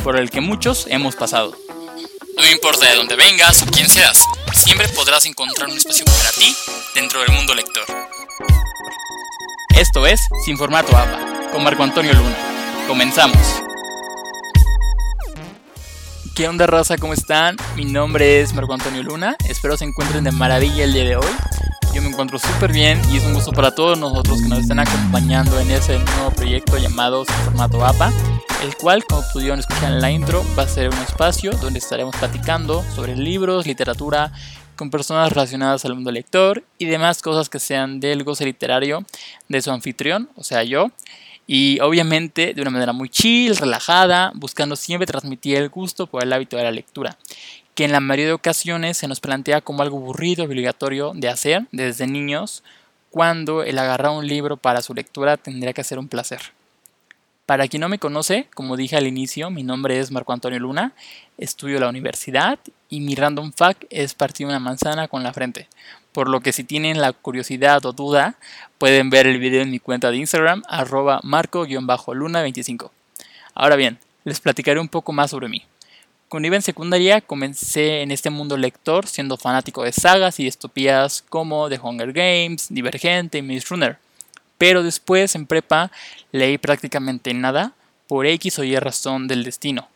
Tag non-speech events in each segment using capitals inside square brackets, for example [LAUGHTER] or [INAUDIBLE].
por el que muchos hemos pasado. No importa de dónde vengas o quién seas, siempre podrás encontrar un espacio para ti dentro del mundo lector. Esto es Sin Formato APA, con Marco Antonio Luna. Comenzamos. ¿Qué onda raza? ¿Cómo están? Mi nombre es Marco Antonio Luna, espero se encuentren de maravilla el día de hoy. Yo me encuentro súper bien y es un gusto para todos nosotros que nos están acompañando en ese nuevo proyecto llamado Sin Formato APA, el cual, como pudieron escuchar en la intro, va a ser un espacio donde estaremos platicando sobre libros, literatura, con personas relacionadas al mundo lector y demás cosas que sean del goce literario de su anfitrión, o sea yo. Y obviamente de una manera muy chill, relajada, buscando siempre transmitir el gusto por el hábito de la lectura que en la mayoría de ocasiones se nos plantea como algo aburrido, obligatorio de hacer desde niños, cuando el agarrar un libro para su lectura tendría que ser un placer. Para quien no me conoce, como dije al inicio, mi nombre es Marco Antonio Luna, estudio la universidad y mi random fact es partir una manzana con la frente. Por lo que si tienen la curiosidad o duda, pueden ver el video en mi cuenta de Instagram, arroba marco-luna25. Ahora bien, les platicaré un poco más sobre mí. Cuando iba en secundaria comencé en este mundo lector siendo fanático de sagas y distopías como The Hunger Games, Divergente y Maze Runner. Pero después en prepa leí prácticamente nada por X o Y razón del destino.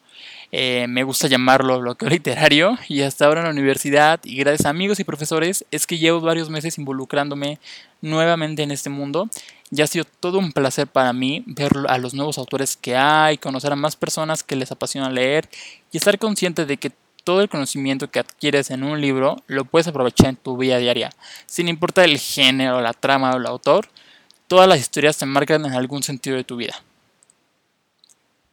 Eh, me gusta llamarlo bloqueo literario y hasta ahora en la universidad y gracias a amigos y profesores es que llevo varios meses involucrándome nuevamente en este mundo y ha sido todo un placer para mí ver a los nuevos autores que hay, conocer a más personas que les apasiona leer y estar consciente de que todo el conocimiento que adquieres en un libro lo puedes aprovechar en tu vida diaria, sin importar el género, la trama o el autor, todas las historias te marcan en algún sentido de tu vida.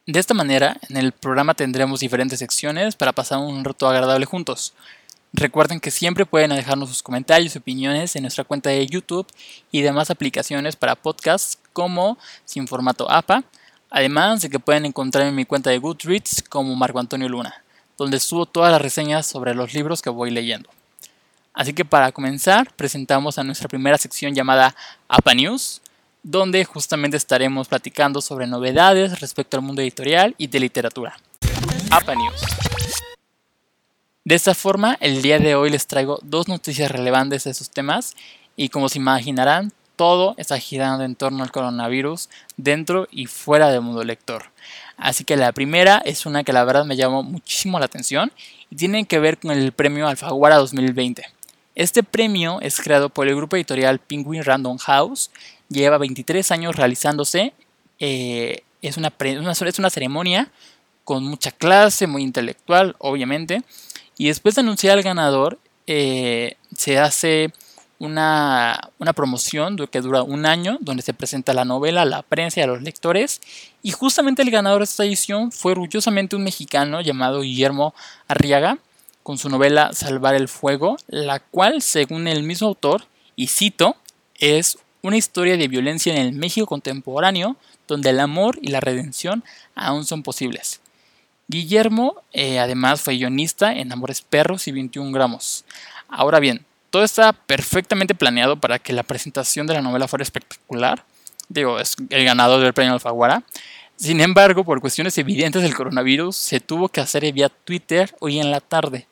De esta manera, en el programa tendremos diferentes secciones para pasar un rato agradable juntos. Recuerden que siempre pueden dejarnos sus comentarios y opiniones en nuestra cuenta de YouTube y demás aplicaciones para podcasts como Sin Formato APA, además de que pueden encontrar en mi cuenta de Goodreads como Marco Antonio Luna, donde subo todas las reseñas sobre los libros que voy leyendo. Así que para comenzar, presentamos a nuestra primera sección llamada APA News, donde justamente estaremos platicando sobre novedades respecto al mundo editorial y de literatura. APA News. De esta forma, el día de hoy les traigo dos noticias relevantes de esos temas y como se imaginarán, todo está girando en torno al coronavirus dentro y fuera del mundo lector. Así que la primera es una que la verdad me llamó muchísimo la atención y tiene que ver con el premio Alfaguara 2020. Este premio es creado por el grupo editorial Penguin Random House lleva 23 años realizándose. Eh, es, una, es una ceremonia con mucha clase, muy intelectual, obviamente. Y después de anunciar al ganador, eh, se hace una, una, promoción que dura un año, donde se presenta la novela a la prensa y a los lectores. Y justamente el ganador de esta edición fue orgullosamente un mexicano llamado Guillermo Arriaga, con su novela Salvar el Fuego, la cual, según el mismo autor, y cito, es una historia de violencia en el México contemporáneo donde el amor y la redención aún son posibles. Guillermo eh, además fue guionista en Amores Perros y 21 gramos. Ahora bien, todo está perfectamente planeado para que la presentación de la novela fuera espectacular. Digo, es el ganador del premio Alfaguara. Sin embargo, por cuestiones evidentes del coronavirus, se tuvo que hacer vía Twitter hoy en la tarde.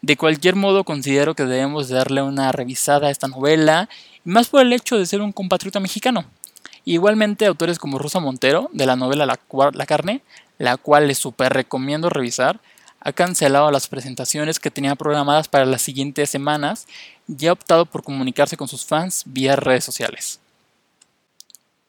De cualquier modo, considero que debemos darle una revisada a esta novela más por el hecho de ser un compatriota mexicano. Igualmente, autores como Rosa Montero, de la novela La, Carne, la cual les super recomiendo revisar, ha cancelado las presentaciones que tenía programadas para las siguientes semanas y ha optado por comunicarse con sus fans vía redes sociales.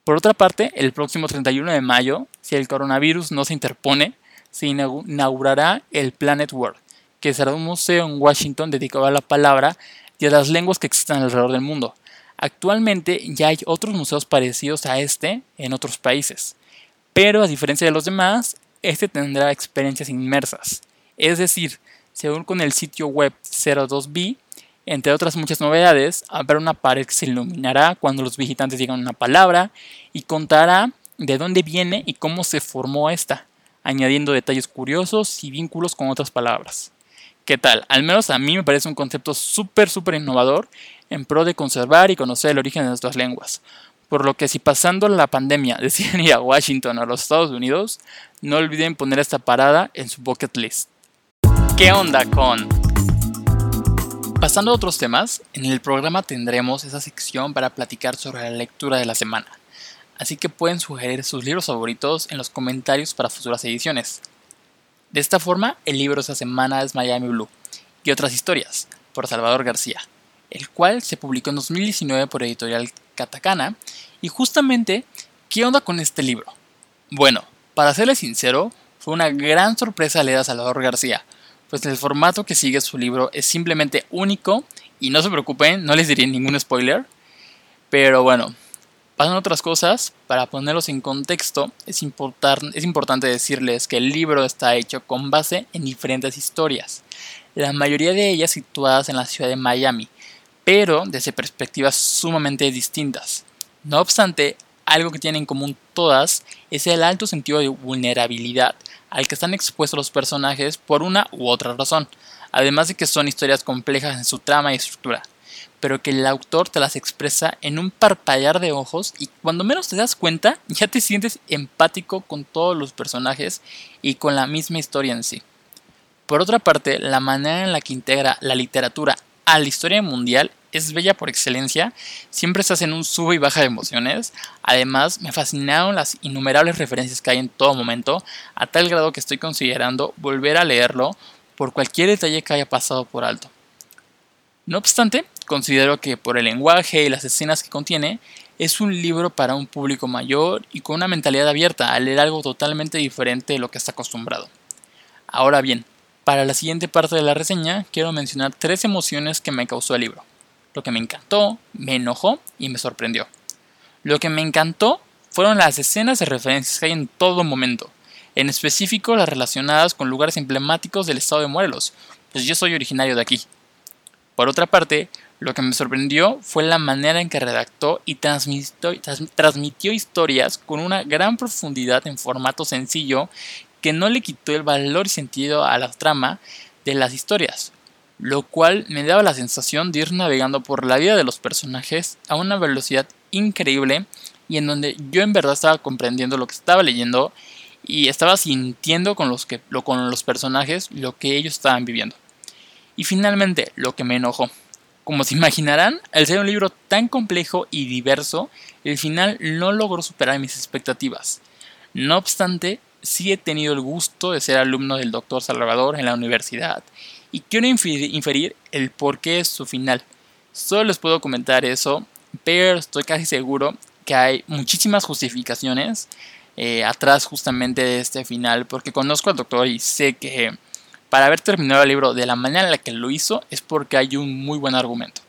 Por otra parte, el próximo 31 de mayo, si el coronavirus no se interpone, se inaugurará el Planet World, que será un museo en Washington dedicado a la palabra y a las lenguas que existen alrededor del mundo, Actualmente ya hay otros museos parecidos a este en otros países, pero a diferencia de los demás, este tendrá experiencias inmersas. Es decir, según con el sitio web 02B, entre otras muchas novedades, habrá una pared que se iluminará cuando los visitantes digan una palabra y contará de dónde viene y cómo se formó esta, añadiendo detalles curiosos y vínculos con otras palabras. ¿Qué tal? Al menos a mí me parece un concepto súper, súper innovador en pro de conservar y conocer el origen de nuestras lenguas. Por lo que si pasando la pandemia [LAUGHS] deciden ir a Washington o a los Estados Unidos, no olviden poner esta parada en su bucket list. ¿Qué onda con? Pasando a otros temas, en el programa tendremos esa sección para platicar sobre la lectura de la semana. Así que pueden sugerir sus libros favoritos en los comentarios para futuras ediciones. De esta forma, el libro esta semana es Miami Blue y otras historias, por Salvador García, el cual se publicó en 2019 por editorial Katakana. Y justamente, ¿qué onda con este libro? Bueno, para serles sincero, fue una gran sorpresa leer a Salvador García, pues el formato que sigue su libro es simplemente único y no se preocupen, no les diré ningún spoiler. Pero bueno, pasan otras cosas, para ponerlos en contexto, es, es importante decirles que el libro está hecho con base en diferentes historias, la mayoría de ellas situadas en la ciudad de Miami, pero desde perspectivas sumamente distintas. No obstante, algo que tienen en común todas es el alto sentido de vulnerabilidad al que están expuestos los personajes por una u otra razón, además de que son historias complejas en su trama y estructura, pero que el autor te las expresa en un parpadear de ojos y cuando menos te das cuenta ya te sientes empático con todos los personajes y con la misma historia en sí. Por otra parte, la manera en la que integra la literatura a la historia mundial es bella por excelencia, siempre se hacen un sube y baja de emociones. Además, me fascinaron las innumerables referencias que hay en todo momento, a tal grado que estoy considerando volver a leerlo por cualquier detalle que haya pasado por alto. No obstante, considero que por el lenguaje y las escenas que contiene, es un libro para un público mayor y con una mentalidad abierta a leer algo totalmente diferente de lo que está acostumbrado. Ahora bien, para la siguiente parte de la reseña quiero mencionar tres emociones que me causó el libro. Lo que me encantó, me enojó y me sorprendió. Lo que me encantó fueron las escenas de referencias que hay en todo momento, en específico las relacionadas con lugares emblemáticos del estado de Morelos, pues yo soy originario de aquí. Por otra parte, lo que me sorprendió fue la manera en que redactó y transmitió, historias con una gran profundidad en formato sencillo que no le quitó el valor y sentido a la trama de las historias, lo cual me daba la sensación de ir navegando por la vida de los personajes a una velocidad increíble y en donde yo en verdad estaba comprendiendo lo que estaba leyendo y estaba sintiendo con los, que, con los personajes lo que ellos estaban viviendo. Y finalmente, lo que me enojó. Como se imaginarán, al ser un libro tan complejo y diverso, el final no logró superar mis expectativas. No obstante, sí he tenido el gusto de ser alumno del Dr. Salvador en la universidad y quiero inferir el por qué es su final. Solo les puedo comentar eso, pero estoy casi seguro que hay muchísimas justificaciones eh, atrás justamente de este final, porque conozco al doctor y sé que para haber terminado el libro de la manera en la que lo hizo es porque hay un muy buen argumento.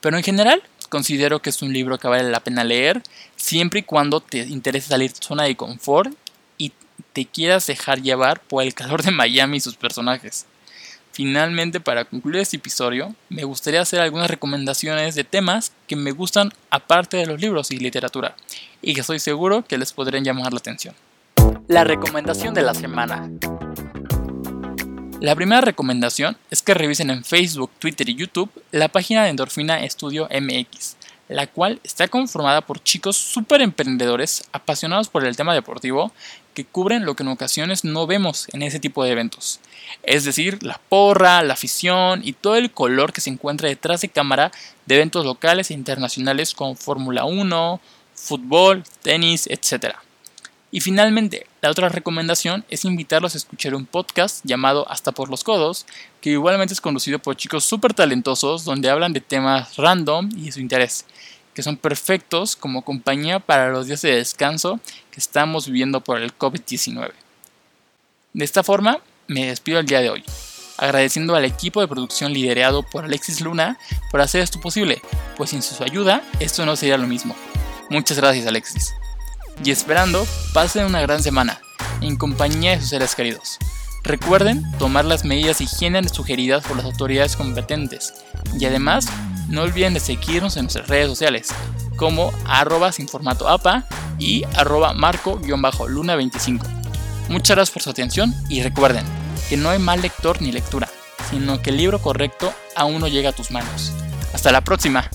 Pero en general, considero que es un libro que vale la pena leer siempre y cuando te interese salir de zona de confort y te quieras dejar llevar por el calor de Miami y sus personajes. Finalmente, para concluir este episodio, me gustaría hacer algunas recomendaciones de temas que me gustan aparte de los libros y literatura, y que estoy seguro que les podrían llamar la atención. La recomendación de la semana. La primera recomendación es que revisen en Facebook, Twitter y YouTube la página de Endorfina Estudio MX, la cual está conformada por chicos súper emprendedores apasionados por el tema deportivo que cubren lo que en ocasiones no vemos en ese tipo de eventos. Es decir, la porra, la afición y todo el color que se encuentra detrás de cámara de eventos locales e internacionales como Fórmula 1, fútbol, tenis, etc. Y finalmente, la otra recomendación es invitarlos a escuchar un podcast llamado Hasta por los Codos, que igualmente es conducido por chicos súper talentosos donde hablan de temas random y de su interés que son perfectos como compañía para los días de descanso que estamos viviendo por el COVID-19. De esta forma, me despido el día de hoy, agradeciendo al equipo de producción liderado por Alexis Luna por hacer esto posible, pues sin su ayuda esto no sería lo mismo. Muchas gracias Alexis. Y esperando, pasen una gran semana en compañía de sus seres queridos. Recuerden tomar las medidas de higiene sugeridas por las autoridades competentes y además no olviden de seguirnos en nuestras redes sociales como arroba sin formato APA y arroba marco-luna25. Muchas gracias por su atención y recuerden que no hay mal lector ni lectura, sino que el libro correcto aún no llega a tus manos. Hasta la próxima.